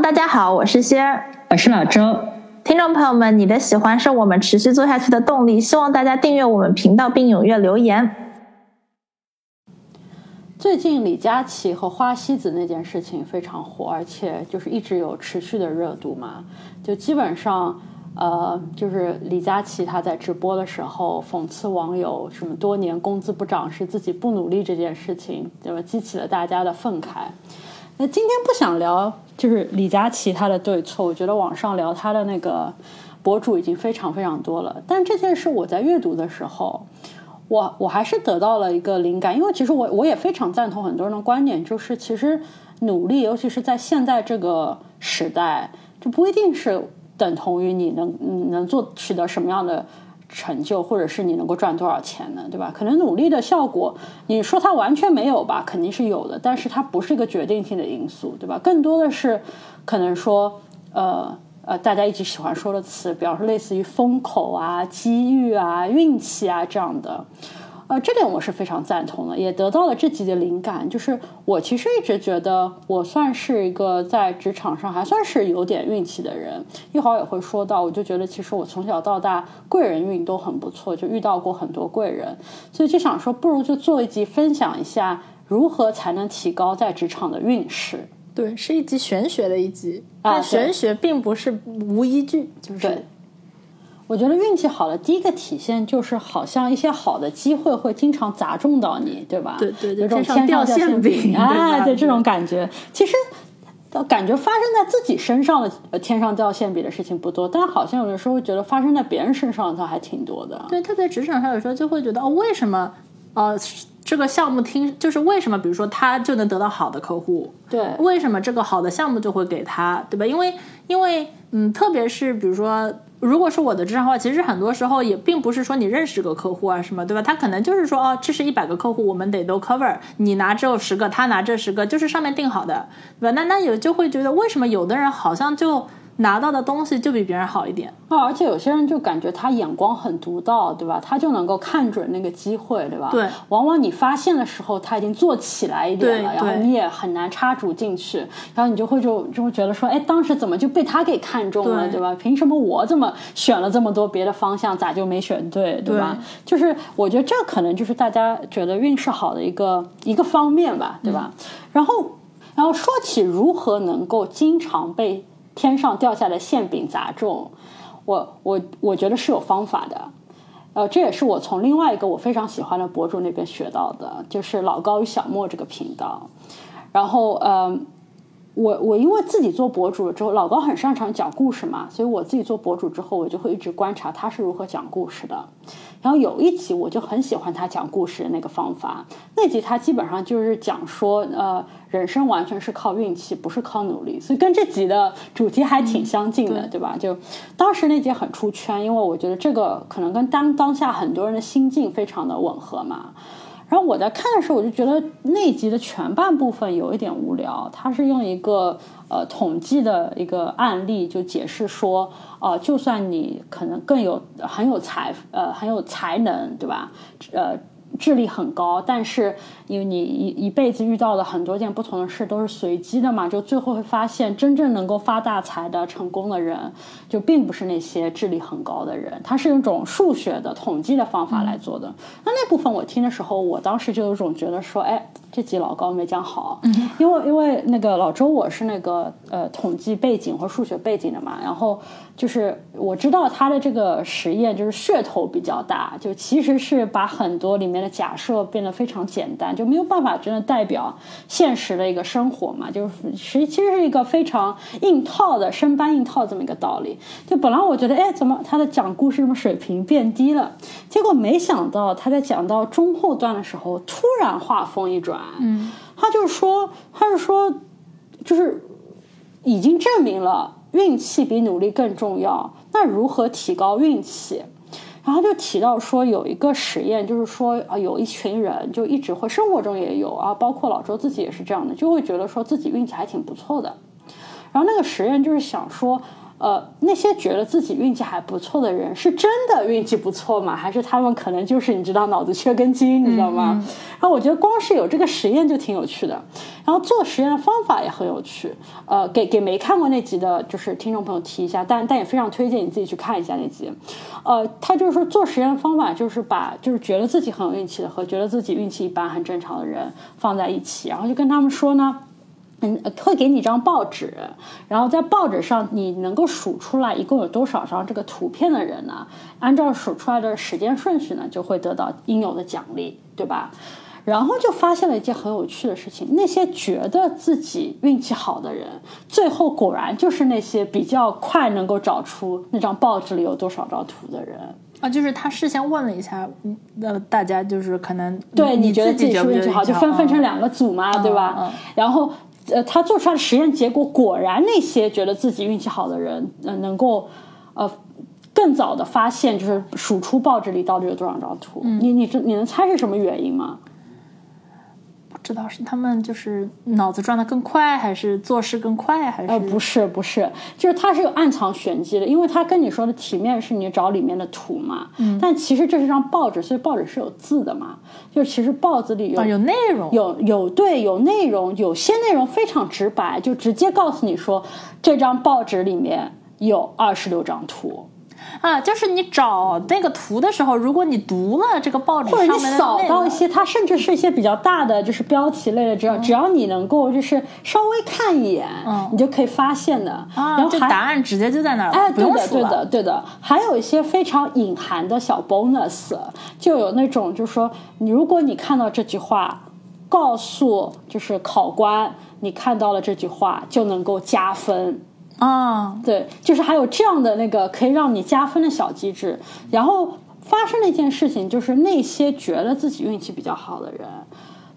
大家好，我是仙儿，我是老周。听众朋友们，你的喜欢是我们持续做下去的动力，希望大家订阅我们频道并踊跃留言。最近李佳琦和花西子那件事情非常火，而且就是一直有持续的热度嘛。就基本上，呃，就是李佳琦他在直播的时候讽刺网友什么多年工资不涨是自己不努力这件事情，对吧？激起了大家的愤慨。那今天不想聊就是李佳琦他的对错，我觉得网上聊他的那个博主已经非常非常多了。但这件事我在阅读的时候，我我还是得到了一个灵感，因为其实我我也非常赞同很多人的观点，就是其实努力，尤其是在现在这个时代，就不一定是等同于你能能做取得什么样的。成就，或者是你能够赚多少钱呢？对吧？可能努力的效果，你说它完全没有吧？肯定是有的，但是它不是一个决定性的因素，对吧？更多的是可能说，呃呃，大家一直喜欢说的词，比方说类似于风口啊、机遇啊、运气啊这样的。呃，这点我是非常赞同的，也得到了这集的灵感。就是我其实一直觉得，我算是一个在职场上还算是有点运气的人。一会儿也会说到，我就觉得其实我从小到大贵人运都很不错，就遇到过很多贵人，所以就想说，不如就做一集分享一下如何才能提高在职场的运势。对，是一集玄学的一集，但玄学并不是无依据，就是。我觉得运气好的第一个体现就是，好像一些好的机会会经常砸中到你，对吧？对对，有种天上掉馅饼啊，对这种感觉。其实感觉发生在自己身上的天上掉馅饼的事情不多，但好像有的时候觉得发生在别人身上的还挺多的。对，特别职场上有时候就会觉得，哦，为什么？呃，这个项目听就是为什么？比如说他就能得到好的客户，对，为什么这个好的项目就会给他，对吧？因为因为嗯，特别是比如说。如果是我的职场话，其实很多时候也并不是说你认识个客户啊什么，对吧？他可能就是说，哦，这是一百个客户，我们得都 cover，你拿这十个，他拿这十个，就是上面定好的，对吧？那那有就会觉得，为什么有的人好像就。拿到的东西就比别人好一点啊，而且有些人就感觉他眼光很独到，对吧？他就能够看准那个机会，对吧？对。往往你发现的时候，他已经做起来一点了，然后你也很难插足进去，然后你就会就就会觉得说，哎，当时怎么就被他给看中了，对吧？凭什么我怎么选了这么多别的方向，咋就没选对，对吧？就是我觉得这可能就是大家觉得运势好的一个一个方面吧，对吧？然后，然后说起如何能够经常被。天上掉下的馅饼砸中，我我我觉得是有方法的，呃，这也是我从另外一个我非常喜欢的博主那边学到的，就是老高与小莫这个频道。然后，呃，我我因为自己做博主了之后，老高很擅长讲故事嘛，所以我自己做博主之后，我就会一直观察他是如何讲故事的。然后有一集我就很喜欢他讲故事的那个方法，那集他基本上就是讲说，呃，人生完全是靠运气，不是靠努力，所以跟这集的主题还挺相近的，对吧？就当时那集很出圈，因为我觉得这个可能跟当当下很多人的心境非常的吻合嘛。然后我在看的时候，我就觉得那集的前半部分有一点无聊。他是用一个呃统计的一个案例，就解释说，呃，就算你可能更有很有才呃很有才能，对吧？呃。智力很高，但是因为你一一辈子遇到的很多件不同的事都是随机的嘛，就最后会发现真正能够发大财的成功的人，就并不是那些智力很高的人，他是用一种数学的统计的方法来做的。那那部分我听的时候，我当时就有种觉得说，哎，这集老高没讲好，因为因为那个老周我是那个呃统计背景或数学背景的嘛，然后。就是我知道他的这个实验就是噱头比较大，就其实是把很多里面的假设变得非常简单，就没有办法真的代表现实的一个生活嘛。就是实其实是一个非常硬套的生搬硬套这么一个道理。就本来我觉得，哎，怎么他的讲故事什么水平变低了？结果没想到他在讲到中后段的时候，突然话锋一转，嗯，他就说，他是说，就是已经证明了运气比努力更重要。那如何提高运气？然后就提到说有一个实验，就是说啊，有一群人就一直会生活中也有啊，包括老周自己也是这样的，就会觉得说自己运气还挺不错的。然后那个实验就是想说。呃，那些觉得自己运气还不错的人，是真的运气不错吗？还是他们可能就是你知道脑子缺根筋，你知道吗？然后我觉得光是有这个实验就挺有趣的，然后做实验的方法也很有趣。呃，给给没看过那集的，就是听众朋友提一下，但但也非常推荐你自己去看一下那集。呃，他就是说做实验的方法就是把就是觉得自己很有运气的和觉得自己运气一般很正常的人放在一起，然后就跟他们说呢。嗯，会给你一张报纸，然后在报纸上你能够数出来一共有多少张这个图片的人呢？按照数出来的时间顺序呢，就会得到应有的奖励，对吧？然后就发现了一件很有趣的事情：那些觉得自己运气好的人，最后果然就是那些比较快能够找出那张报纸里有多少张图的人啊。就是他事先问了一下，呃，大家就是可能对你觉得自己是运气好，就分分成两个组嘛，对吧？然后。呃，他做出来的实验结果果然，那些觉得自己运气好的人，呃，能够呃更早的发现，就是数出报纸里到底有多少张图。你你这你能猜是什么原因吗？知道是他们就是脑子转得更快，还是做事更快，还是？呃，不是，不是，就是它是有暗藏玄机的，因为他跟你说的题面是你找里面的图嘛，嗯，但其实这是张报纸，所以报纸是有字的嘛，就其实报纸里有有内容，有有对有内容，有些内容非常直白，就直接告诉你说这张报纸里面有二十六张图。啊，就是你找那个图的时候，如果你读了这个报纸或者你扫到一些，它甚至是一些比较大的，就是标题类的，只要只要你能够就是稍微看一眼，嗯，你就可以发现的。啊，然后答案直接就在那儿，哎，对的，对的，对的。还有一些非常隐含的小 bonus，就有那种就是说，你如果你看到这句话，告诉就是考官，你看到了这句话就能够加分。啊，对，就是还有这样的那个可以让你加分的小机制。然后发生了一件事情，就是那些觉得自己运气比较好的人，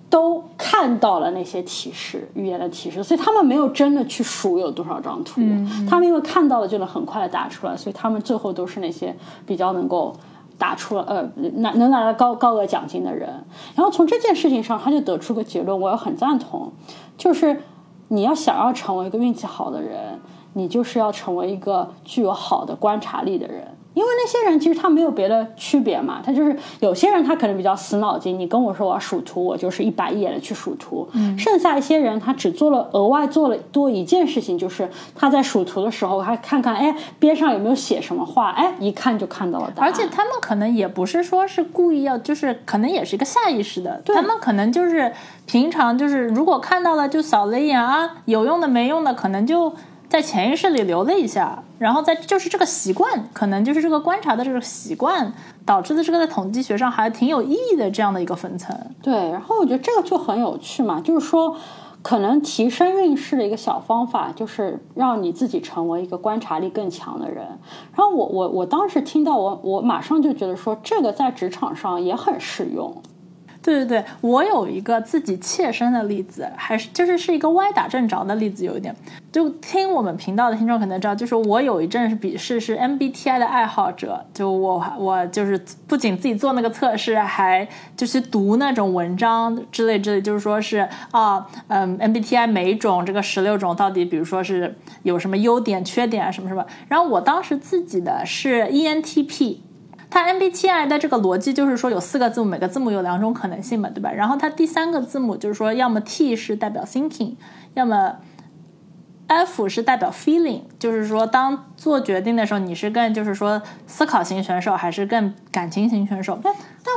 都看到了那些提示语言的提示，所以他们没有真的去数有多少张图，他们因为看到了就能很快的打出来，所以他们最后都是那些比较能够打出了呃拿能拿到高高额奖金的人。然后从这件事情上，他就得出个结论，我也很赞同，就是你要想要成为一个运气好的人。你就是要成为一个具有好的观察力的人，因为那些人其实他没有别的区别嘛，他就是有些人他可能比较死脑筋，你跟我说我要数图，我就是一板一眼的去数图，嗯，剩下一些人他只做了额外做了多一件事情，就是他在数图的时候还看看，哎，边上有没有写什么话，哎，一看就看到了答案。而且他们可能也不是说是故意要，就是可能也是一个下意识的，他们可能就是平常就是如果看到了就扫了一眼啊，有用的没用的可能就。在潜意识里留了一下，然后在就是这个习惯，可能就是这个观察的这个习惯导致的这个在统计学上还挺有意义的这样的一个分层。对，然后我觉得这个就很有趣嘛，就是说可能提升运势的一个小方法，就是让你自己成为一个观察力更强的人。然后我我我当时听到我我马上就觉得说这个在职场上也很适用。对对对，我有一个自己切身的例子，还是就是是一个歪打正着的例子，有一点。就听我们频道的听众可能知道，就是我有一阵是笔试是 MBTI 的爱好者，就我我就是不仅自己做那个测试，还就是读那种文章之类之类，就是说是啊，嗯，MBTI 每一种这个十六种到底，比如说是有什么优点、缺点啊什么什么。然后我当时自己的是 ENTP。它 MBTI 的这个逻辑就是说有四个字母，每个字母有两种可能性嘛，对吧？然后它第三个字母就是说，要么 T 是代表 thinking，要么。F 是代表 feeling，就是说当做决定的时候，你是更就是说思考型选手，还是更感情型选手？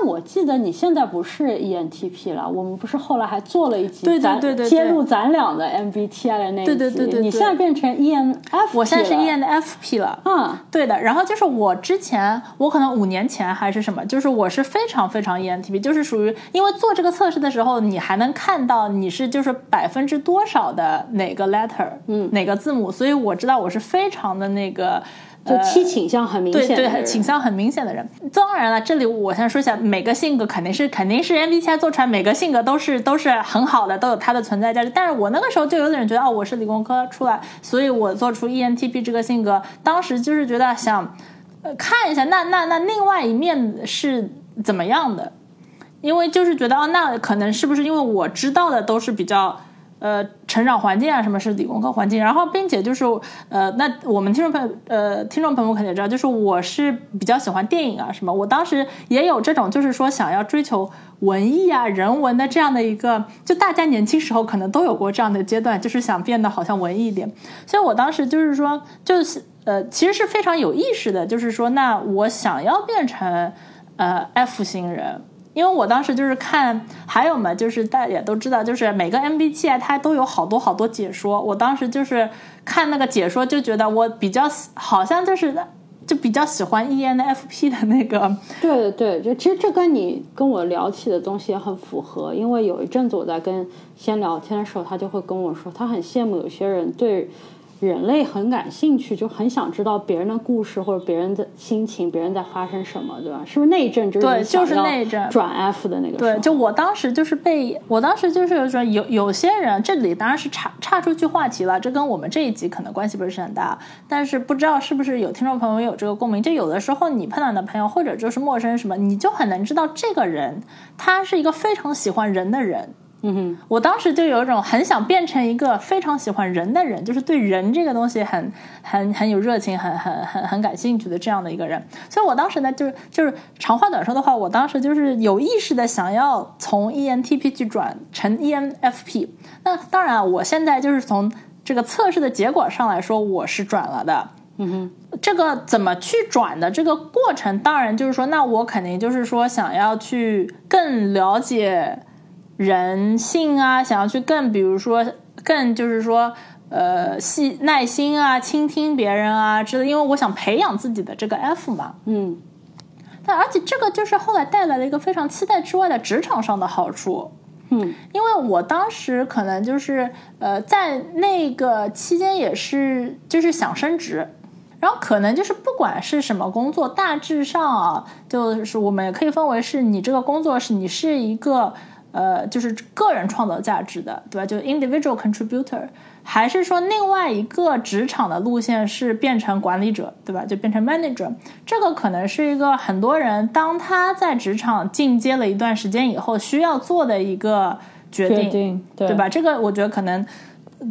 我记得你现在不是 ENTP 了，我们不是后来还做了一集咱揭露咱俩的 MBTI 的那一集？对对对对，你现在变成 ENF，我现在是 ENFP 了。嗯，对的。然后就是我之前，我可能五年前还是什么，就是我是非常非常 ENTP，就是属于因为做这个测试的时候，你还能看到你是就是百分之多少的哪个 letter。嗯，哪个字母？所以我知道我是非常的那个，就七倾向很明显，对对，倾向很明显的人。当然了，这里我先说一下，每个性格肯定是肯定是 MBTI 做出来，每个性格都是都是很好的，都有它的存在价值。但是我那个时候就有点觉得，哦，我是理工科出来，所以我做出 ENTP 这个性格，当时就是觉得想呃看一下，那那那另外一面是怎么样的？因为就是觉得，哦，那可能是不是因为我知道的都是比较。呃，成长环境啊，什么是理工科环境？然后，并且就是，呃，那我们听众朋友，呃，听众朋友肯定知道，就是我是比较喜欢电影啊，什么。我当时也有这种，就是说想要追求文艺啊、人文的这样的一个，就大家年轻时候可能都有过这样的阶段，就是想变得好像文艺一点。所以我当时就是说，就是呃，其实是非常有意识的，就是说，那我想要变成呃 F 型人。因为我当时就是看，还有嘛，就是大家也都知道，就是每个 MBTI 它都有好多好多解说。我当时就是看那个解说，就觉得我比较好像就是就比较喜欢 ENFP 的那个。对对对，就其实这跟你跟我聊起的东西也很符合。因为有一阵子我在跟先聊天的时候，他就会跟我说，他很羡慕有些人对。人类很感兴趣，就很想知道别人的故事或者别人的心情，别人在发生什么，对吧？是不是那一阵就是对，就是那一阵转 F 的那个？对，就我当时就是被我当时就是有说有有些人，这里当然是岔岔出去话题了，这跟我们这一集可能关系不是很大，但是不知道是不是有听众朋友有这个共鸣？就有的时候你碰到的朋友或者就是陌生人什么，你就很能知道这个人他是一个非常喜欢人的人。嗯哼，我当时就有一种很想变成一个非常喜欢人的人，就是对人这个东西很很很有热情，很很很很感兴趣的这样的一个人。所以我当时呢，就是就是长话短说的话，我当时就是有意识的想要从 ENTP 去转成 ENFP。那当然，我现在就是从这个测试的结果上来说，我是转了的。嗯哼，这个怎么去转的这个过程，当然就是说，那我肯定就是说想要去更了解。人性啊，想要去更，比如说更，就是说，呃，细耐心啊，倾听别人啊，之类。因为我想培养自己的这个 F 嘛，嗯。但而且这个就是后来带来了一个非常期待之外的职场上的好处，嗯。因为我当时可能就是呃，在那个期间也是就是想升职，然后可能就是不管是什么工作，大致上啊，就是我们也可以分为是你这个工作是你是一个。呃，就是个人创造价值的，对吧？就 individual contributor，还是说另外一个职场的路线是变成管理者，对吧？就变成 manager，这个可能是一个很多人当他在职场进阶了一段时间以后需要做的一个决定，对吧？这个我觉得可能。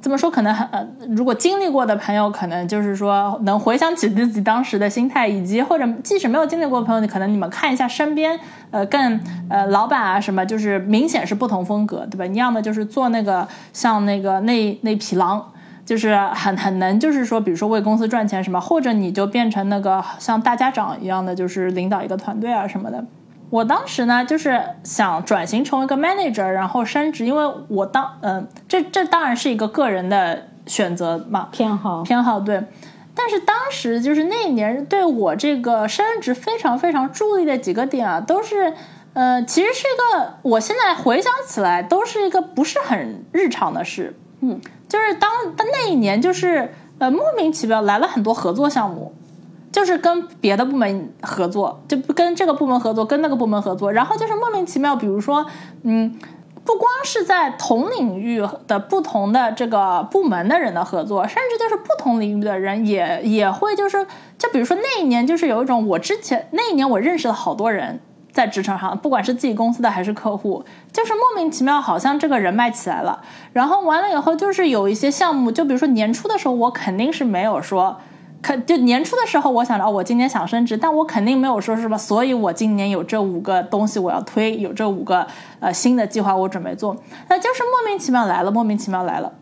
这么说可能很呃，如果经历过的朋友，可能就是说能回想起自己当时的心态，以及或者即使没有经历过的朋友，你可能你们看一下身边，呃，更呃老板啊什么，就是明显是不同风格，对吧？你要么就是做那个像那个那那匹狼，就是很很能，就是说比如说为公司赚钱什么，或者你就变成那个像大家长一样的，就是领导一个团队啊什么的。我当时呢，就是想转型成为一个 manager，然后升职，因为我当嗯，这这当然是一个个人的选择嘛，偏好偏好对。但是当时就是那一年对我这个升职非常非常注意的几个点啊，都是呃，其实是一个我现在回想起来都是一个不是很日常的事，嗯，就是当当那一年就是呃莫名其妙来了很多合作项目。就是跟别的部门合作，就跟这个部门合作，跟那个部门合作，然后就是莫名其妙，比如说，嗯，不光是在同领域的不同的这个部门的人的合作，甚至就是不同领域的人也也会就是，就比如说那一年就是有一种，我之前那一年我认识了好多人在职场上，不管是自己公司的还是客户，就是莫名其妙好像这个人脉起来了，然后完了以后就是有一些项目，就比如说年初的时候，我肯定是没有说。可就年初的时候，我想着，我今年想升职，但我肯定没有说是吧？所以我今年有这五个东西我要推，有这五个呃新的计划我准备做，那就是莫名其妙来了，莫名其妙来了。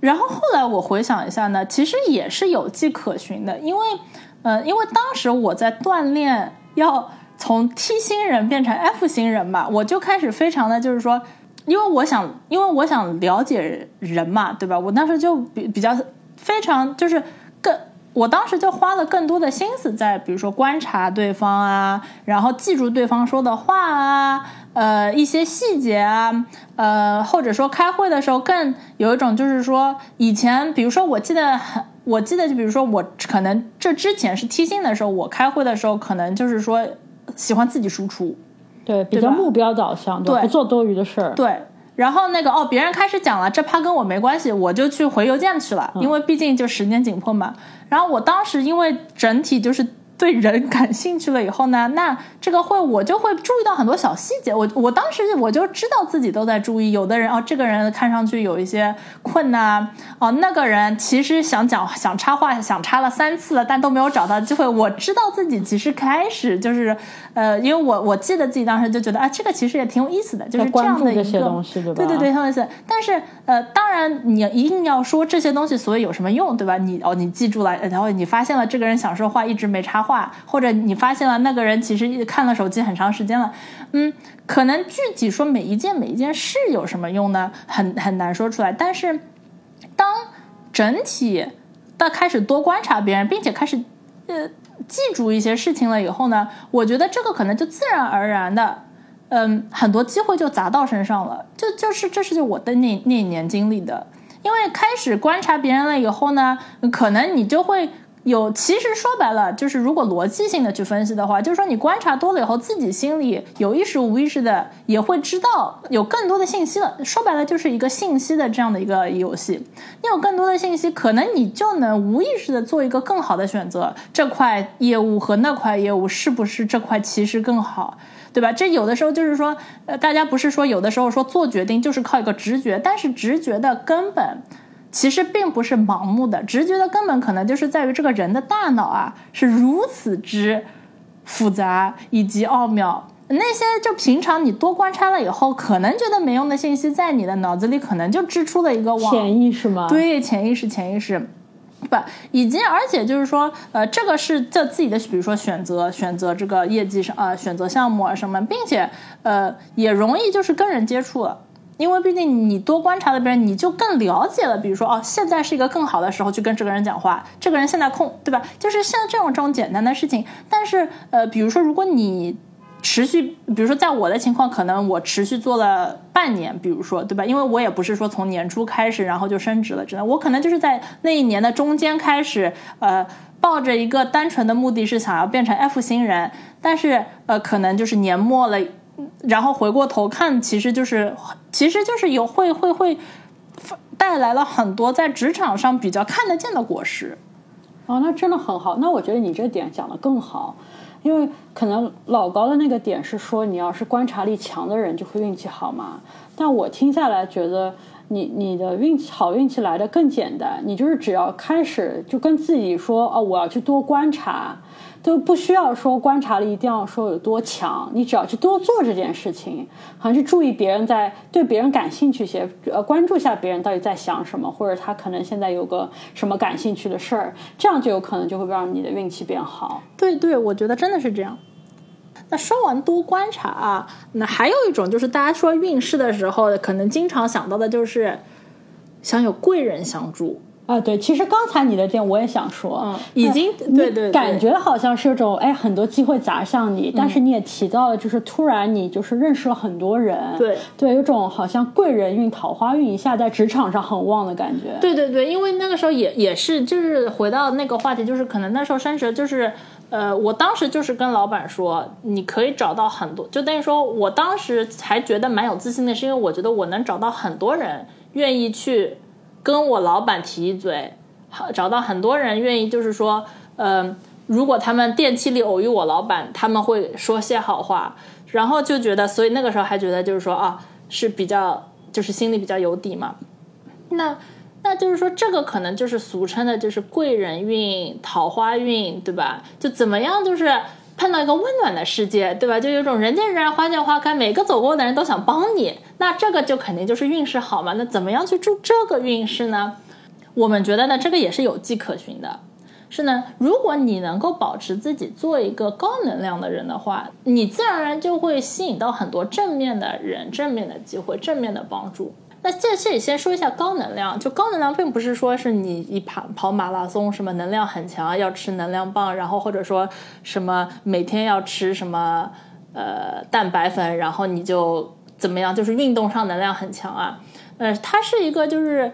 然后后来我回想一下呢，其实也是有迹可循的，因为呃，因为当时我在锻炼要从 T 星人变成 F 星人嘛，我就开始非常的就是说，因为我想，因为我想了解人嘛，对吧？我当时就比比较非常就是。我当时就花了更多的心思在，比如说观察对方啊，然后记住对方说的话啊，呃，一些细节啊，呃，或者说开会的时候更有一种就是说，以前比如说我记得很我记得就比如说我可能这之前是 T 星的时候，我开会的时候可能就是说喜欢自己输出，对，比较目标导向，对，不做多余的事儿，对。然后那个哦，别人开始讲了，这趴跟我没关系，我就去回邮件去了，因为毕竟就时间紧迫嘛。然后我当时因为整体就是。对人感兴趣了以后呢，那这个会我就会注意到很多小细节。我我当时我就知道自己都在注意，有的人哦，这个人看上去有一些困难哦，那个人其实想讲想插话，想插了三次了，但都没有找到机会。我知道自己其实开始就是呃，因为我我记得自己当时就觉得啊，这个其实也挺有意思的，就是这样的一个东西，对吧？对对对，很有意思。但是呃，当然你一定要说这些东西，所以有什么用，对吧？你哦，你记住了，然后你发现了这个人想说话一直没插。话或者你发现了那个人其实看了手机很长时间了，嗯，可能具体说每一件每一件事有什么用呢？很很难说出来。但是当整体的开始多观察别人，并且开始呃记住一些事情了以后呢，我觉得这个可能就自然而然的，嗯，很多机会就砸到身上了。就就是这是就我的那那一年经历的，因为开始观察别人了以后呢，可能你就会。有，其实说白了，就是如果逻辑性的去分析的话，就是说你观察多了以后，自己心里有意识无意识的也会知道有更多的信息了。说白了，就是一个信息的这样的一个游戏。你有更多的信息，可能你就能无意识的做一个更好的选择。这块业务和那块业务是不是这块其实更好，对吧？这有的时候就是说，呃，大家不是说有的时候说做决定就是靠一个直觉，但是直觉的根本。其实并不是盲目的，直觉的根本可能就是在于这个人的大脑啊是如此之复杂以及奥妙。那些就平常你多观察了以后，可能觉得没用的信息，在你的脑子里可能就织出了一个网。潜意识吗？对，潜意识，潜意识。不，以及而且就是说，呃，这个是在自己的，比如说选择选择这个业绩上呃，选择项目啊什么，并且呃也容易就是跟人接触了。因为毕竟你多观察了别人，你就更了解了。比如说，哦，现在是一个更好的时候去跟这个人讲话，这个人现在空，对吧？就是像这种这种简单的事情。但是，呃，比如说，如果你持续，比如说，在我的情况，可能我持续做了半年，比如说，对吧？因为我也不是说从年初开始，然后就升职了，真的，我可能就是在那一年的中间开始，呃，抱着一个单纯的目的是想要变成 F 星人，但是，呃，可能就是年末了。然后回过头看，其实就是，其实就是有会会会带来了很多在职场上比较看得见的果实。哦，那真的很好。那我觉得你这点讲的更好，因为可能老高的那个点是说，你要是观察力强的人就会运气好嘛。但我听下来觉得，你你的运气好，运气来的更简单。你就是只要开始就跟自己说，哦，我要去多观察。都不需要说观察力一定要说有多强，你只要去多做这件事情，好像去注意别人在对别人感兴趣些，呃，关注一下别人到底在想什么，或者他可能现在有个什么感兴趣的事儿，这样就有可能就会让你的运气变好。对对，我觉得真的是这样。那说完多观察啊，那还有一种就是大家说运势的时候，可能经常想到的就是想有贵人相助。啊，对，其实刚才你的点我也想说，嗯，已经对对，感觉好像是种哎，很多机会砸向你，但是你也提到了，就是突然你就是认识了很多人，对对，有种好像贵人运、桃花运一下在职场上很旺的感觉。对对对，因为那个时候也也是，就是回到那个话题，就是可能那时候升职，就是呃，我当时就是跟老板说，你可以找到很多，就等于说我当时还觉得蛮有自信的，是因为我觉得我能找到很多人愿意去。跟我老板提一嘴，好找到很多人愿意，就是说，嗯，如果他们电梯里偶遇我老板，他们会说些好话，然后就觉得，所以那个时候还觉得就是说啊，是比较，就是心里比较有底嘛。那那就是说，这个可能就是俗称的，就是贵人运、桃花运，对吧？就怎么样，就是。碰到一个温暖的世界，对吧？就有种人见人爱、花见花开，每个走过的人都想帮你，那这个就肯定就是运势好嘛。那怎么样去助这个运势呢？我们觉得呢，这个也是有迹可循的。是呢，如果你能够保持自己做一个高能量的人的话，你自然而然就会吸引到很多正面的人、正面的机会、正面的帮助。那这这里先说一下高能量，就高能量并不是说是你一跑跑马拉松什么能量很强要吃能量棒，然后或者说什么每天要吃什么呃蛋白粉，然后你就怎么样，就是运动上能量很强啊。呃，它是一个就是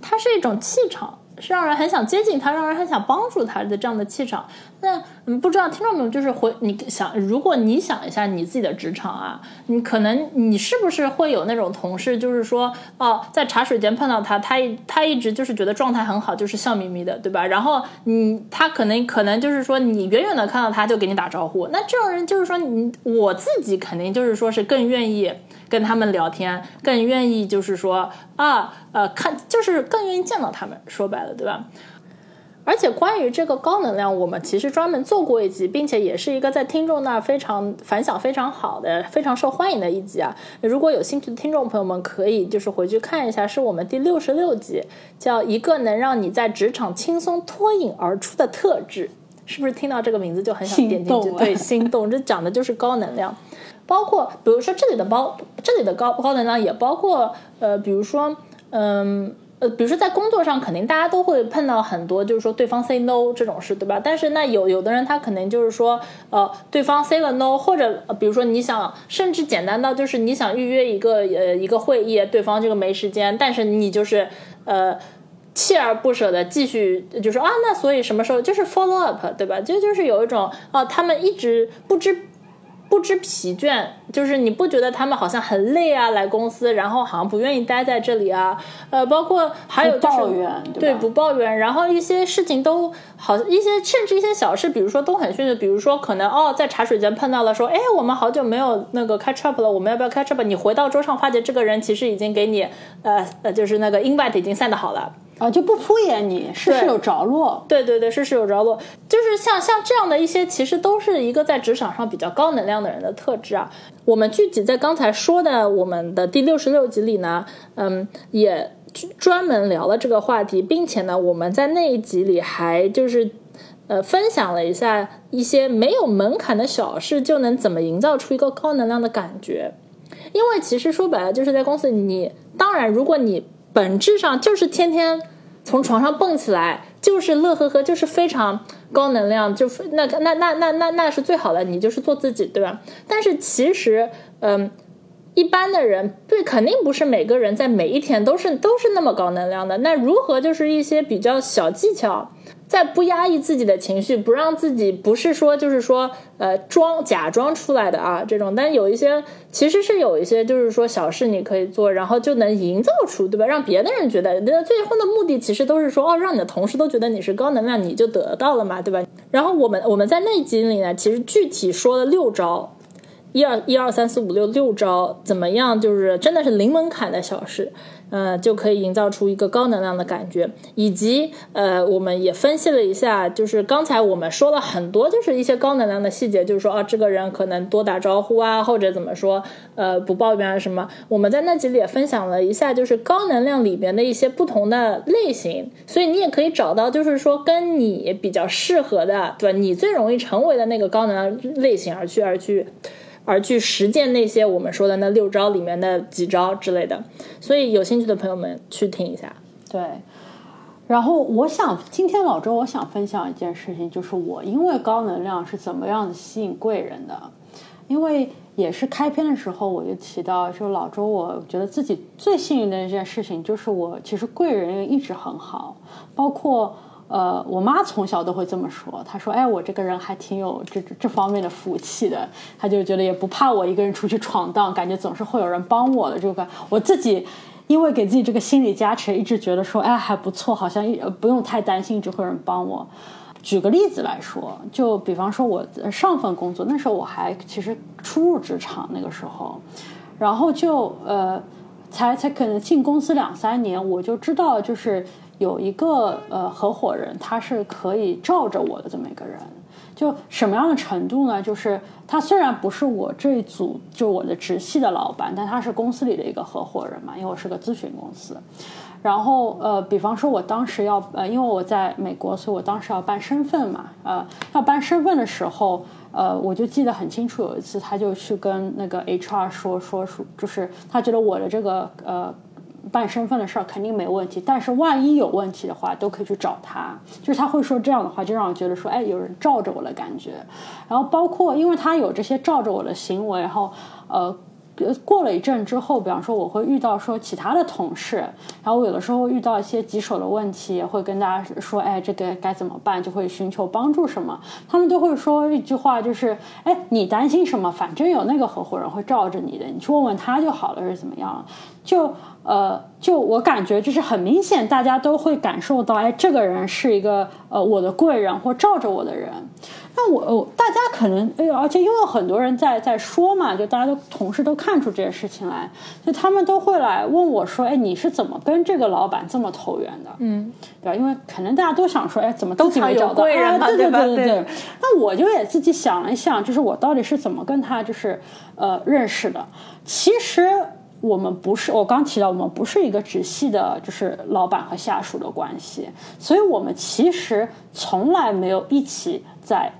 它是一种气场，是让人很想接近他，让人很想帮助他的这样的气场。那嗯，不知道听众们就是回你想，如果你想一下你自己的职场啊，你可能你是不是会有那种同事，就是说哦，在茶水间碰到他，他他一直就是觉得状态很好，就是笑眯眯的，对吧？然后你他可能可能就是说你远远的看到他就给你打招呼，那这种人就是说你我自己肯定就是说是更愿意跟他们聊天，更愿意就是说啊呃看就是更愿意见到他们，说白了，对吧？而且关于这个高能量，我们其实专门做过一集，并且也是一个在听众那儿非常反响非常好的、非常受欢迎的一集啊。如果有兴趣的听众朋友们，可以就是回去看一下，是我们第六十六集，叫一个能让你在职场轻松脱颖而出的特质。是不是听到这个名字就很想点进去？对，心动。这讲的就是高能量，包括比如说这里的包，这里的高高能量也包括呃，比如说嗯。呃，比如说在工作上，肯定大家都会碰到很多，就是说对方 say no 这种事，对吧？但是那有有的人他可能就是说，呃，对方 say 了 no，或者比如说你想，甚至简单到就是你想预约一个呃一个会议，对方这个没时间，但是你就是呃锲而不舍的继续，就说啊，那所以什么时候就是 follow up，对吧？就就是有一种啊，他们一直不知。不知疲倦，就是你不觉得他们好像很累啊？来公司，然后好像不愿意待在这里啊？呃，包括还有就是对不抱怨，然后一些事情都好，一些甚至一些小事，比如说都很迅速，比如说可能哦，在茶水间碰到了，说哎，我们好久没有那个 catch up 了，我们要不要 catch up？你回到桌上发觉这个人其实已经给你呃呃，就是那个 invite 已经散的好了。啊，就不敷衍你，事事有着落。对对对，事事有着落，就是像像这样的一些，其实都是一个在职场上比较高能量的人的特质啊。我们具体在刚才说的我们的第六十六集里呢，嗯，也专门聊了这个话题，并且呢，我们在那一集里还就是呃分享了一下一些没有门槛的小事就能怎么营造出一个高能量的感觉。因为其实说白了，就是在公司里，你当然如果你。本质上就是天天从床上蹦起来，就是乐呵呵，就是非常高能量，就那那那那那那是最好的，你就是做自己，对吧？但是其实，嗯，一般的人对，肯定不是每个人在每一天都是都是那么高能量的。那如何就是一些比较小技巧？在不压抑自己的情绪，不让自己不是说就是说呃装假装出来的啊这种，但有一些其实是有一些就是说小事你可以做，然后就能营造出对吧？让别的人觉得，那最后的目的其实都是说哦，让你的同事都觉得你是高能量，你就得到了嘛，对吧？然后我们我们在那集里呢，其实具体说了六招，一二一二三四五六六招，怎么样？就是真的是零门槛的小事。呃，就可以营造出一个高能量的感觉，以及呃，我们也分析了一下，就是刚才我们说了很多，就是一些高能量的细节，就是说啊，这个人可能多打招呼啊，或者怎么说，呃，不抱怨啊什么。我们在那集里也分享了一下，就是高能量里边的一些不同的类型，所以你也可以找到，就是说跟你比较适合的，对吧？你最容易成为的那个高能量类型而去而去。而去实践那些我们说的那六招里面的几招之类的，所以有兴趣的朋友们去听一下。对，然后我想今天老周，我想分享一件事情，就是我因为高能量是怎么样的吸引贵人的，因为也是开篇的时候我就提到，就老周，我觉得自己最幸运的一件事情就是我其实贵人一直很好，包括。呃，我妈从小都会这么说。她说：“哎，我这个人还挺有这这方面的福气的。”她就觉得也不怕我一个人出去闯荡，感觉总是会有人帮我的。这个我自己，因为给自己这个心理加持，一直觉得说：“哎，还不错，好像不用太担心，一直会有人帮我。”举个例子来说，就比方说我上份工作，那时候我还其实初入职场那个时候，然后就呃，才才可能进公司两三年，我就知道就是。有一个呃合伙人，他是可以罩着我的这么一个人，就什么样的程度呢？就是他虽然不是我这一组就我的直系的老板，但他是公司里的一个合伙人嘛，因为我是个咨询公司。然后呃，比方说我当时要呃，因为我在美国，所以我当时要办身份嘛，呃，要办身份的时候，呃，我就记得很清楚，有一次他就去跟那个 HR 说说说，就是他觉得我的这个呃。办身份的事儿肯定没问题，但是万一有问题的话，都可以去找他。就是他会说这样的话，就让我觉得说，哎，有人罩着我的感觉。然后包括，因为他有这些罩着我的行为，然后呃，过了一阵之后，比方说我会遇到说其他的同事，然后我有的时候遇到一些棘手的问题，会跟大家说，哎，这个该怎么办？就会寻求帮助什么？他们都会说一句话，就是，哎，你担心什么？反正有那个合伙人会罩着你的，你去问问他就好了，是怎么样？就呃，就我感觉就是很明显，大家都会感受到，哎，这个人是一个呃我的贵人或罩着我的人。那我大家可能哎，而且又有很多人在在说嘛，就大家都同事都看出这件事情来，就他们都会来问我说，哎，你是怎么跟这个老板这么投缘的？嗯，对吧？因为可能大家都想说，哎，怎么都没找到？对对对对对。那我就也自己想了一想，就是我到底是怎么跟他就是呃认识的？其实。我们不是，我刚提到我们不是一个直系的，就是老板和下属的关系，所以我们其实从来没有一起在，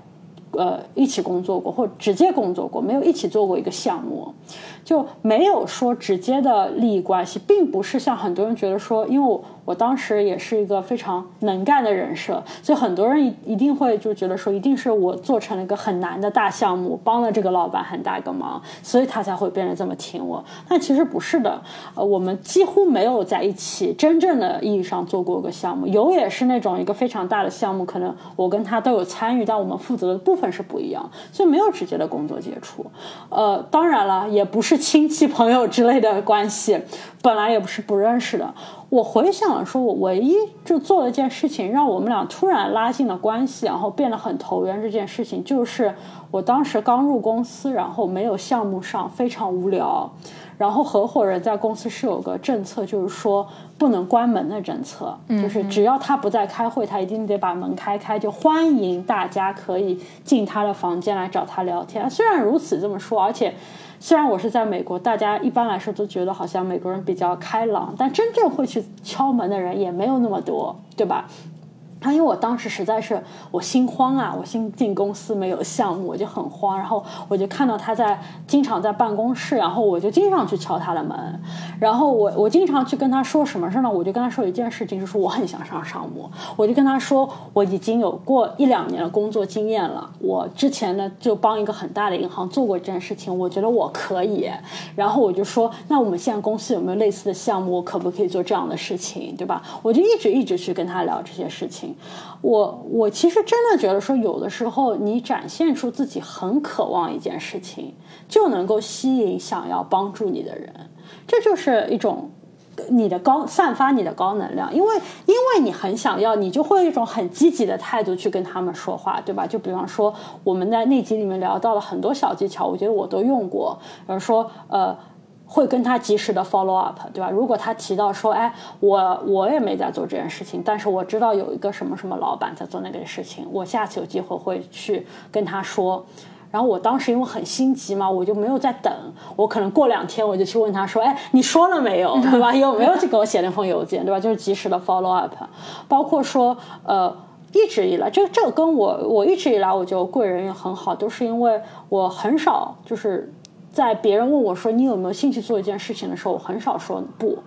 呃，一起工作过或直接工作过，没有一起做过一个项目。就没有说直接的利益关系，并不是像很多人觉得说，因为我我当时也是一个非常能干的人设，所以很多人一一定会就觉得说，一定是我做成了一个很难的大项目，帮了这个老板很大一个忙，所以他才会变得这么挺我。但其实不是的，呃，我们几乎没有在一起真正的意义上做过个项目，有也是那种一个非常大的项目，可能我跟他都有参与，但我们负责的部分是不一样，所以没有直接的工作接触。呃，当然了，也不是。亲戚朋友之类的关系，本来也不是不认识的。我回想了，说我唯一就做了一件事情，让我们俩突然拉近了关系，然后变得很投缘。这件事情就是我当时刚入公司，然后没有项目上，非常无聊。然后合伙人在公司是有个政策，就是说不能关门的政策，就是只要他不在开会，他一定得把门开开，就欢迎大家可以进他的房间来找他聊天。虽然如此这么说，而且。虽然我是在美国，大家一般来说都觉得好像美国人比较开朗，但真正会去敲门的人也没有那么多，对吧？他因为我当时实在是我心慌啊，我新进公司没有项目，我就很慌。然后我就看到他在经常在办公室，然后我就经常去敲他的门。然后我我经常去跟他说什么事呢？我就跟他说一件事情，就是我很想上商务。我就跟他说我已经有过一两年的工作经验了。我之前呢就帮一个很大的银行做过这件事情，我觉得我可以。然后我就说，那我们现在公司有没有类似的项目？我可不可以做这样的事情？对吧？我就一直一直去跟他聊这些事情。我我其实真的觉得说，有的时候你展现出自己很渴望一件事情，就能够吸引想要帮助你的人。这就是一种你的高散发你的高能量，因为因为你很想要，你就会有一种很积极的态度去跟他们说话，对吧？就比方说我们在那集里面聊到了很多小技巧，我觉得我都用过，比如说呃。会跟他及时的 follow up，对吧？如果他提到说，哎，我我也没在做这件事情，但是我知道有一个什么什么老板在做那个事情，我下次有机会会去跟他说。然后我当时因为很心急嘛，我就没有在等，我可能过两天我就去问他说，哎，你说了没有，对吧？有没有去给我写那封邮件，对吧？就是及时的 follow up，包括说，呃，一直以来，这这个跟我我一直以来我觉得贵人也很好，都是因为我很少就是。在别人问我说你有没有兴趣做一件事情的时候，我很少说不，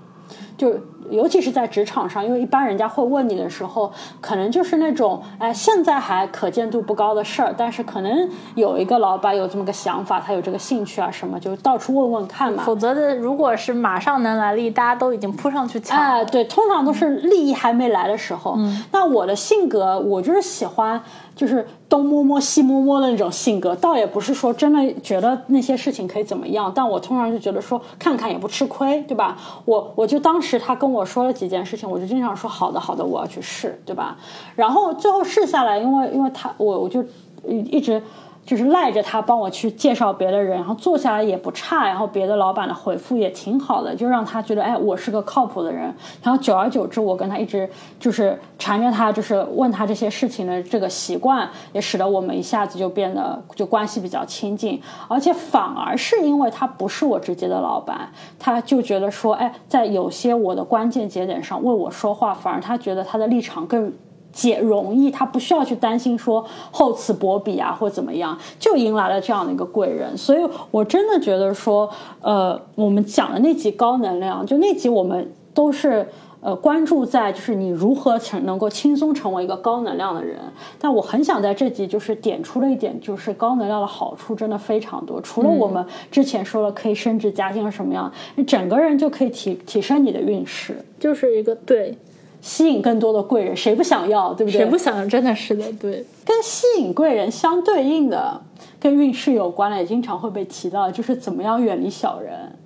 就尤其是在职场上，因为一般人家会问你的时候，可能就是那种哎，现在还可见度不高的事儿，但是可能有一个老板有这么个想法，他有这个兴趣啊什么，就到处问问看嘛。否则的，如果是马上能来利，大家都已经扑上去抢。哎，对，通常都是利益还没来的时候。嗯，那我的性格，我就是喜欢。就是东摸摸西摸摸的那种性格，倒也不是说真的觉得那些事情可以怎么样，但我通常就觉得说看看也不吃亏，对吧？我我就当时他跟我我说了几件事情，我就经常说好的好的，我要去试，对吧？然后最后试下来，因为因为他我我就一直。就是赖着他帮我去介绍别的人，然后做下来也不差，然后别的老板的回复也挺好的，就让他觉得哎，我是个靠谱的人。然后久而久之，我跟他一直就是缠着他，就是问他这些事情的这个习惯，也使得我们一下子就变得就关系比较亲近。而且反而是因为他不是我直接的老板，他就觉得说，哎，在有些我的关键节点上为我说话，反而他觉得他的立场更。解容易，他不需要去担心说厚此薄彼啊，或怎么样，就迎来了这样的一个贵人。所以我真的觉得说，呃，我们讲的那集高能量，就那集我们都是呃，关注在就是你如何成能够轻松成为一个高能量的人，但我很想在这集就是点出了一点，就是高能量的好处真的非常多。除了我们之前说了可以升职加薪什么样，你整个人就可以提提升你的运势，就是一个对吸引更多的贵人，谁不想要，对不对？谁不想要？真的是的，对。跟吸引贵人相对应的，跟运势有关的，也经常会被提到，就是怎么样远离小人。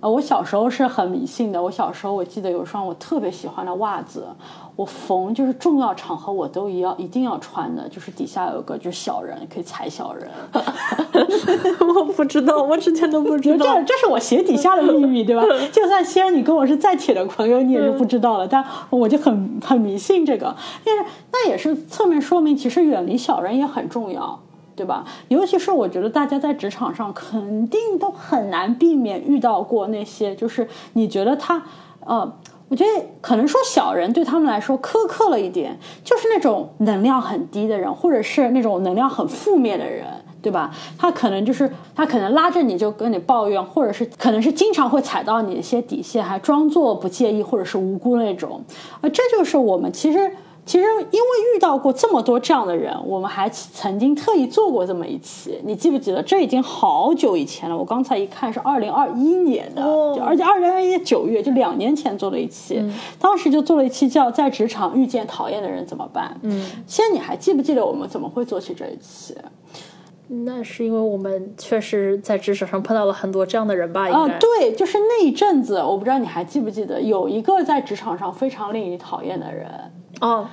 呃，我小时候是很迷信的。我小时候我记得有双我特别喜欢的袜子，我逢就是重要场合我都一要一定要穿的，就是底下有个就是小人可以踩小人。我不知道，我之前都不知道，这这是我鞋底下的秘密，对吧？就算虽然你跟我是再铁的朋友，你也是不知道了。但我就很很迷信这个，因为那也是侧面说明，其实远离小人也很重要。对吧？尤其是我觉得大家在职场上肯定都很难避免遇到过那些，就是你觉得他，呃，我觉得可能说小人对他们来说苛刻了一点，就是那种能量很低的人，或者是那种能量很负面的人，对吧？他可能就是他可能拉着你就跟你抱怨，或者是可能是经常会踩到你一些底线，还装作不介意或者是无辜那种。啊，这就是我们其实。其实，因为遇到过这么多这样的人，我们还曾经特意做过这么一期。你记不记得？这已经好久以前了。我刚才一看是二零二一年的，而且二零二一年九月，就两年前做了一期。当时就做了一期叫《在职场遇见讨厌的人怎么办》。嗯，现在你还记不记得我们怎么会做起这一期？那是因为我们确实在职场上碰到了很多这样的人吧？啊，对，就是那一阵子，我不知道你还记不记得，有一个在职场上非常令你讨厌的人。哦，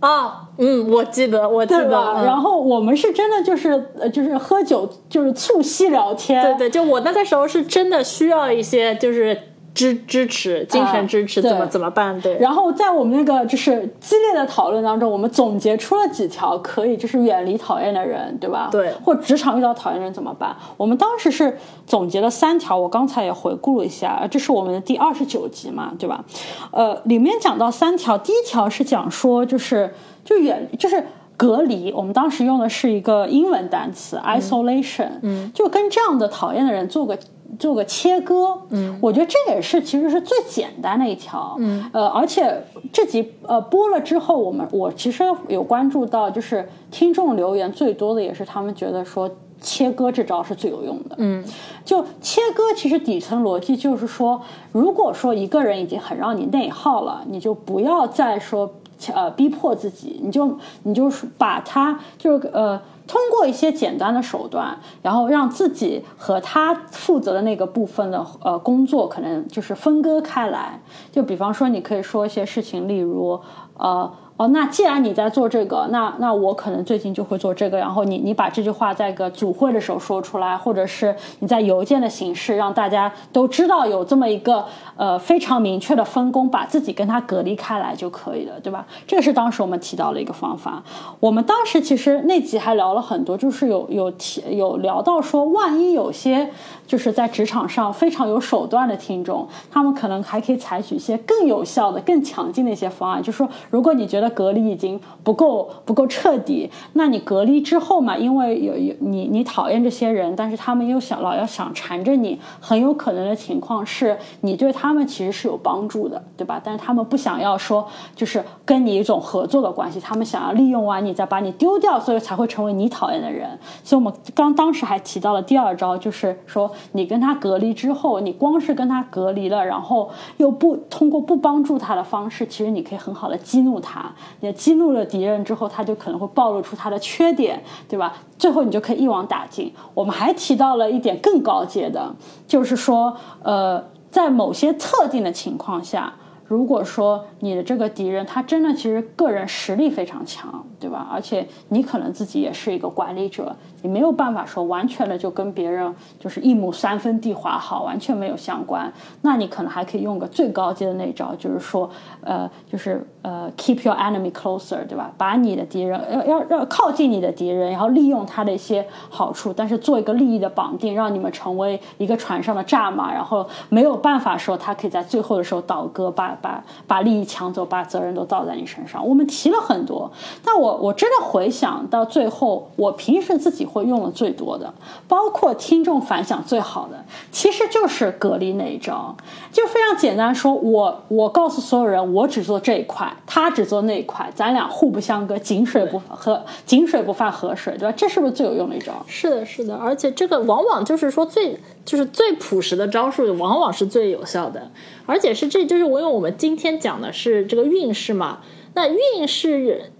啊，嗯，我记得，我记得。然后我们是真的就是呃，就是喝酒，就是促膝聊天。对对，就我那个时候是真的需要一些，就是。支支持精神支持怎么怎么办？对。然后在我们那个就是激烈的讨论当中，我们总结出了几条可以就是远离讨厌的人，对吧？对。或职场遇到讨厌的人怎么办？我们当时是总结了三条，我刚才也回顾了一下，这是我们的第二十九集嘛，对吧？呃，里面讲到三条，第一条是讲说就是就远就是隔离，我们当时用的是一个英文单词 isolation，嗯，就跟这样的讨厌的人做个。做个切割，嗯，我觉得这也是其实是最简单的一条，嗯，呃，而且这集呃播了之后，我们我其实有关注到，就是听众留言最多的也是他们觉得说切割这招是最有用的，嗯，就切割其实底层逻辑就是说，如果说一个人已经很让你内耗了，你就不要再说呃逼迫自己，你就你就是把他就是呃。通过一些简单的手段，然后让自己和他负责的那个部分的呃工作，可能就是分割开来。就比方说，你可以说一些事情，例如呃。哦，那既然你在做这个，那那我可能最近就会做这个。然后你你把这句话在个组会的时候说出来，或者是你在邮件的形式让大家都知道有这么一个呃非常明确的分工，把自己跟他隔离开来就可以了，对吧？这是当时我们提到的一个方法。我们当时其实那集还聊了很多，就是有有提有聊到说，万一有些就是在职场上非常有手段的听众，他们可能还可以采取一些更有效的、更强劲的一些方案，就是说，如果你觉得隔离已经不够不够彻底，那你隔离之后嘛，因为有有你你讨厌这些人，但是他们又想老要想缠着你，很有可能的情况是你对他他们其实是有帮助的，对吧？但是他们不想要说就是跟你一种合作的关系，他们想要利用完你再把你丢掉，所以才会成为你讨厌的人。所以我们刚当时还提到了第二招，就是说你跟他隔离之后，你光是跟他隔离了，然后又不通过不帮助他的方式，其实你可以很好的激怒他。你激怒了敌人之后，他就可能会暴露出他的缺点，对吧？最后你就可以一网打尽。我们还提到了一点更高阶的，就是说，呃，在某些特定的情况下。如果说你的这个敌人他真的其实个人实力非常强，对吧？而且你可能自己也是一个管理者，你没有办法说完全的就跟别人就是一亩三分地划好，完全没有相关。那你可能还可以用个最高阶的那招，就是说，呃，就是呃，keep your enemy closer，对吧？把你的敌人要要要靠近你的敌人，然后利用他的一些好处，但是做一个利益的绑定，让你们成为一个船上的蚱蜢，然后没有办法说他可以在最后的时候倒戈把。把把利益抢走，把责任都倒在你身上。我们提了很多，但我我真的回想到最后，我平时自己会用的最多的，包括听众反响最好的，其实就是隔离那一招，就非常简单，说我我告诉所有人，我只做这一块，他只做那一块，咱俩互不相隔，井水不和井水不犯河水，对吧？这是不是最有用的一招？是的，是的，而且这个往往就是说最就是最朴实的招数，往往是最有效的，而且是这就是我因为我们今天讲的是这个运势嘛，那运势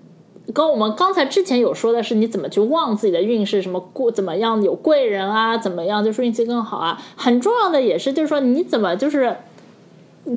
跟我们刚才之前有说的是你怎么去旺自己的运势，什么过怎么样有贵人啊，怎么样就是运气更好啊，很重要的也是就是说你怎么就是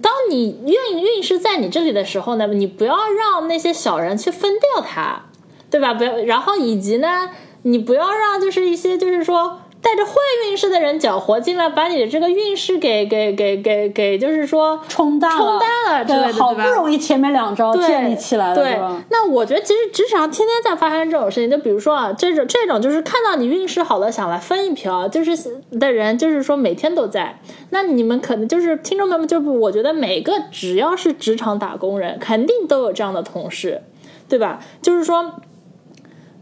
当你运运势在你这里的时候呢，你不要让那些小人去分掉它，对吧？不要，然后以及呢。你不要让就是一些就是说带着坏运势的人搅和进来，把你的这个运势给给给给给就是说冲淡冲淡了，对，好不容易前面两招建立起来了，对吧？那我觉得其实职场天天在发生这种事情，就比如说啊，这种这种就是看到你运势好了，想来分一瓢，就是的人，就是说每天都在。那你们可能就是听众朋友们，就我觉得每个只要是职场打工人，肯定都有这样的同事，对吧？就是说。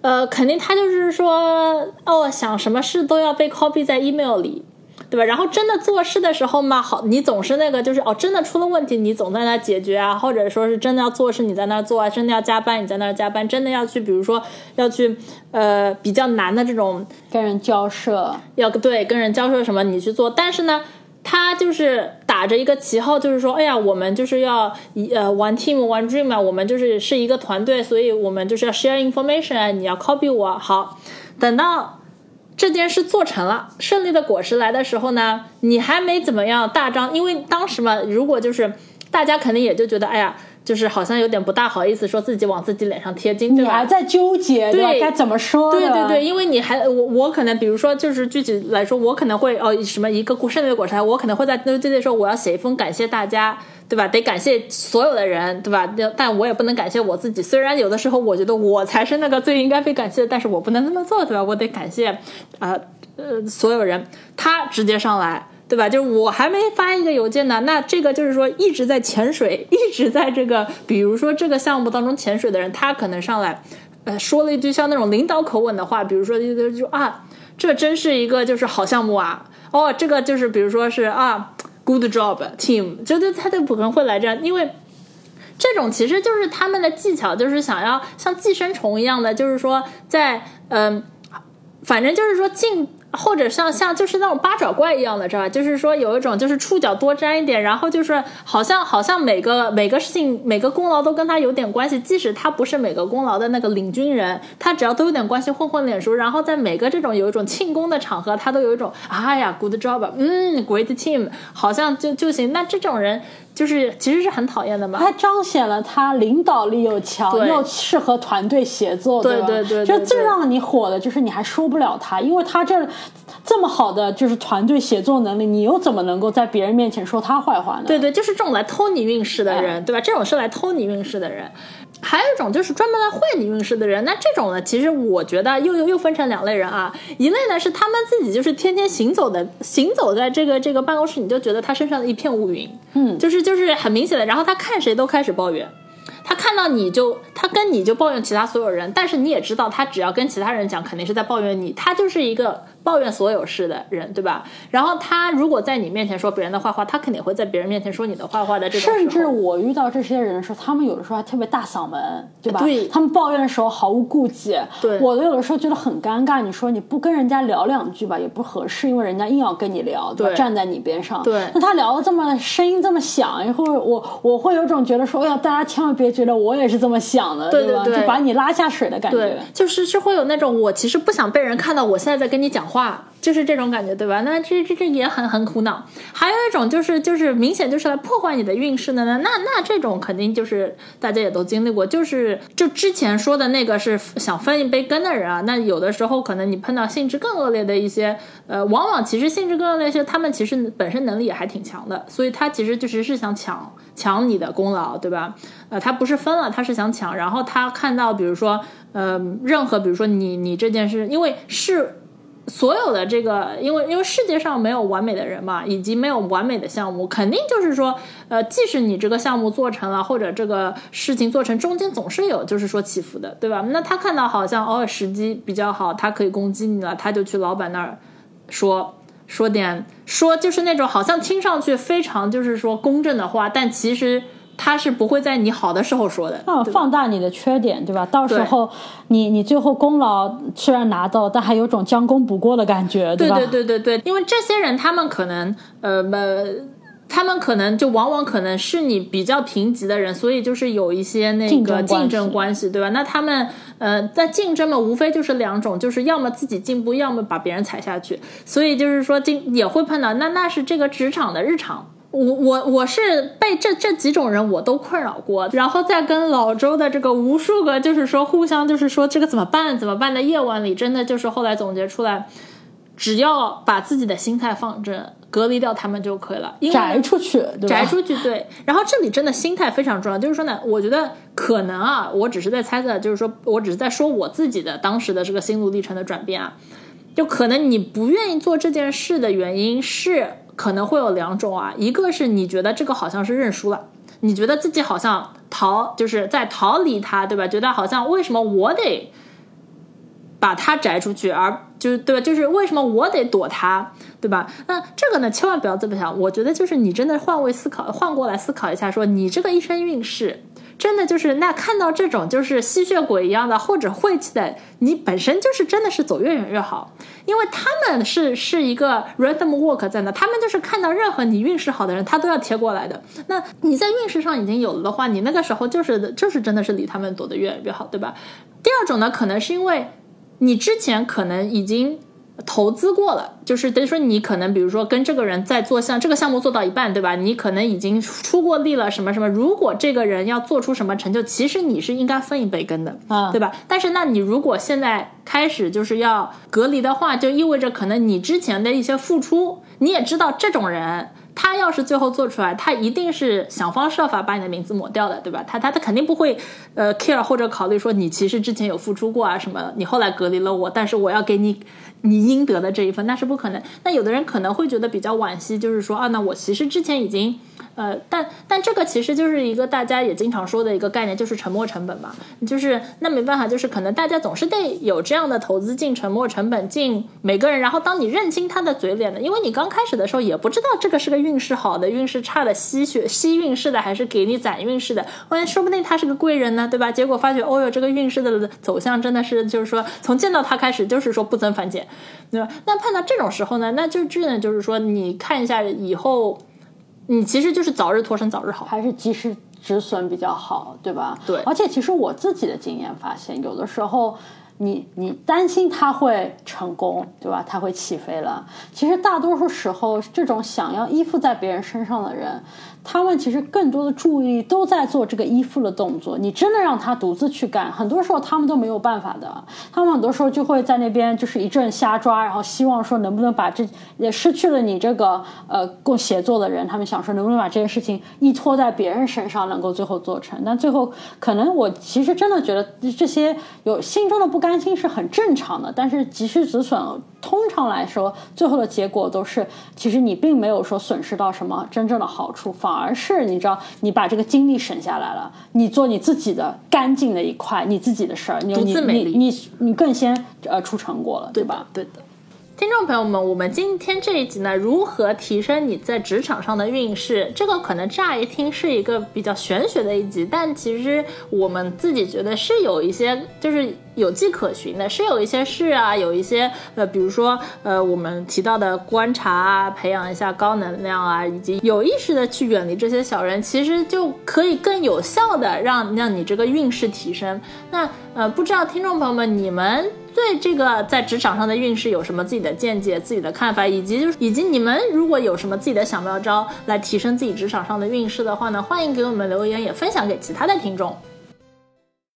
呃，肯定他就是说，哦，想什么事都要被 copy 在 email 里，对吧？然后真的做事的时候嘛，好，你总是那个，就是哦，真的出了问题，你总在那解决啊，或者说是真的要做事，你在那做啊，真的要加班，你在那加班，真的要去，比如说要去，呃，比较难的这种跟人交涉，要对跟人交涉什么，你去做，但是呢。他就是打着一个旗号，就是说，哎呀，我们就是要一呃，one team one dream 啊，我们就是是一个团队，所以我们就是要 share information，你要 copy 我。好，等到这件事做成了，胜利的果实来的时候呢，你还没怎么样大张，因为当时嘛，如果就是大家肯定也就觉得，哎呀。就是好像有点不大好意思说自己往自己脸上贴金，你还在纠结对该怎么说？对对对，因为你还我我可能比如说就是具体来说，我可能会哦什么一个胜利的果实，我可能会在对对说我要写一封感谢大家，对吧？得感谢所有的人，对吧？但我也不能感谢我自己，虽然有的时候我觉得我才是那个最应该被感谢的，但是我不能那么做，对吧？我得感谢啊呃所有人，他直接上来。对吧？就是我还没发一个邮件呢，那这个就是说一直在潜水，一直在这个，比如说这个项目当中潜水的人，他可能上来，呃，说了一句像那种领导口吻的话，比如说就就啊，这真是一个就是好项目啊，哦，这个就是比如说是啊，good job team，觉得他就可能会来这样，因为这种其实就是他们的技巧，就是想要像寄生虫一样的，就是说在嗯，反正就是说进。或者像像就是那种八爪怪一样的，知道吧？就是说有一种就是触角多沾一点，然后就是好像好像每个每个事情每个功劳都跟他有点关系，即使他不是每个功劳的那个领军人，他只要都有点关系，混混脸熟，然后在每个这种有一种庆功的场合，他都有一种哎呀，good job，嗯，great team，好像就就行。那这种人。就是其实是很讨厌的嘛，他彰显了他领导力又强，又适合团队协作，对对对。就最让你火的就是你还说不了他，因为他这这么好的就是团队协作能力，你又怎么能够在别人面前说他坏话呢？对对，就是这种来偷你运势的人，对吧？这种是来偷你运势的人。还有一种就是专门来坏你运势的人，那这种呢，其实我觉得又又又分成两类人啊。一类呢是他们自己就是天天行走的，行走在这个这个办公室，你就觉得他身上的一片乌云，嗯，就是就是很明显的。然后他看谁都开始抱怨。他看到你就，他跟你就抱怨其他所有人，但是你也知道，他只要跟其他人讲，肯定是在抱怨你。他就是一个抱怨所有事的人，对吧？然后他如果在你面前说别人的坏话，他肯定会在别人面前说你的坏话的。这种甚至我遇到这些人的时候，他们有的时候还特别大嗓门，对吧？对，他们抱怨的时候毫无顾忌。对，我有的时候觉得很尴尬。你说你不跟人家聊两句吧，也不合适，因为人家硬要跟你聊，对吧？站在你边上，对。那他聊的这么声音这么响，一会儿我我会有种觉得说，哎呀，大家千万别觉得我也是这么。想的对对对，就把你拉下水的感觉，就是是会有那种我其实不想被人看到，我现在在跟你讲话，就是这种感觉，对吧？那这这这也很很苦恼。还有一种就是就是明显就是来破坏你的运势的呢，那那这种肯定就是大家也都经历过，就是就之前说的那个是想分一杯羹的人啊。那有的时候可能你碰到性质更恶劣的一些，呃，往往其实性质更恶劣一些，他们其实本身能力也还挺强的，所以他其实就是是想抢抢你的功劳，对吧？呃，他不是分了，他是想抢。然后他看到，比如说，呃，任何比如说你你这件事，因为是所有的这个，因为因为世界上没有完美的人嘛，以及没有完美的项目，肯定就是说，呃，即使你这个项目做成了，或者这个事情做成，中间总是有就是说起伏的，对吧？那他看到好像偶尔时机比较好，他可以攻击你了，他就去老板那儿说说点说，就是那种好像听上去非常就是说公正的话，但其实。他是不会在你好的时候说的，啊，放大你的缺点，对吧？到时候你你最后功劳虽然拿到，但还有种将功补过的感觉，对吧？对对对对对，因为这些人他们可能呃呃，他们可能就往往可能是你比较贫瘠的人，所以就是有一些那个竞争关系，对吧？那他们呃在竞争嘛，无非就是两种，就是要么自己进步，要么把别人踩下去，所以就是说进也会碰到，那那是这个职场的日常。我我我是被这这几种人我都困扰过，然后在跟老周的这个无数个就是说互相就是说这个怎么办怎么办的夜晚里，真的就是后来总结出来，只要把自己的心态放正，隔离掉他们就可以了。宅出去，宅出去，对。然后这里真的心态非常重要，就是说呢，我觉得可能啊，我只是在猜测，就是说我只是在说我自己的当时的这个心路历程的转变啊，就可能你不愿意做这件事的原因是。可能会有两种啊，一个是你觉得这个好像是认输了，你觉得自己好像逃，就是在逃离他，对吧？觉得好像为什么我得把他摘出去，而就是对吧？就是为什么我得躲他，对吧？那这个呢，千万不要这么想。我觉得就是你真的换位思考，换过来思考一下，说你这个一生运势。真的就是那看到这种就是吸血鬼一样的或者晦气的，你本身就是真的是走越远越好，因为他们是是一个 random walk 在那，他们就是看到任何你运势好的人，他都要贴过来的。那你在运势上已经有了的话，你那个时候就是就是真的是离他们躲得越远越好，对吧？第二种呢，可能是因为你之前可能已经。投资过了，就是等于说你可能比如说跟这个人在做项这个项目做到一半，对吧？你可能已经出过力了，什么什么。如果这个人要做出什么成就，其实你是应该分一杯羹的，啊，对吧？但是那你如果现在开始就是要隔离的话，就意味着可能你之前的一些付出，你也知道这种人。他要是最后做出来，他一定是想方设法把你的名字抹掉的，对吧？他他他肯定不会，呃，care 或者考虑说你其实之前有付出过啊什么，你后来隔离了我，但是我要给你你应得的这一份，那是不可能。那有的人可能会觉得比较惋惜，就是说啊，那我其实之前已经。呃，但但这个其实就是一个大家也经常说的一个概念，就是沉没成本嘛。就是那没办法，就是可能大家总是得有这样的投资进沉没成本进每个人。然后当你认清他的嘴脸的，因为你刚开始的时候也不知道这个是个运势好的、运势差的、吸血吸运势的，还是给你攒运势的。万一说不定他是个贵人呢，对吧？结果发觉，哦哟，这个运势的走向真的是就是说从见到他开始就是说不增反减，对吧？那碰到这种时候呢，那就真的就是说你看一下以后。你其实就是早日脱身早日好，还是及时止损比较好，对吧？对。而且其实我自己的经验发现，有的时候你你担心他会成功，对吧？他会起飞了。其实大多数时候，这种想要依附在别人身上的人。他们其实更多的注意力都在做这个依附的动作。你真的让他独自去干，很多时候他们都没有办法的。他们很多时候就会在那边就是一阵瞎抓，然后希望说能不能把这也失去了你这个呃共协作的人，他们想说能不能把这件事情依托在别人身上，能够最后做成。但最后可能我其实真的觉得这些有心中的不甘心是很正常的，但是及时止损。通常来说，最后的结果都是，其实你并没有说损失到什么真正的好处，反而是你知道，你把这个精力省下来了，你做你自己的干净的一块，你自己的事儿，你你你你你更先呃出成果了，对吧？对的。听众朋友们，我们今天这一集呢，如何提升你在职场上的运势？这个可能乍一听是一个比较玄学的一集，但其实我们自己觉得是有一些就是有迹可循的，是有一些事啊，有一些呃，比如说呃，我们提到的观察啊，培养一下高能量啊，以及有意识的去远离这些小人，其实就可以更有效的让让你这个运势提升。那呃，不知道听众朋友们你们。对这个在职场上的运势有什么自己的见解、自己的看法，以及就是以及你们如果有什么自己的小妙招来提升自己职场上的运势的话呢？欢迎给我们留言，也分享给其他的听众。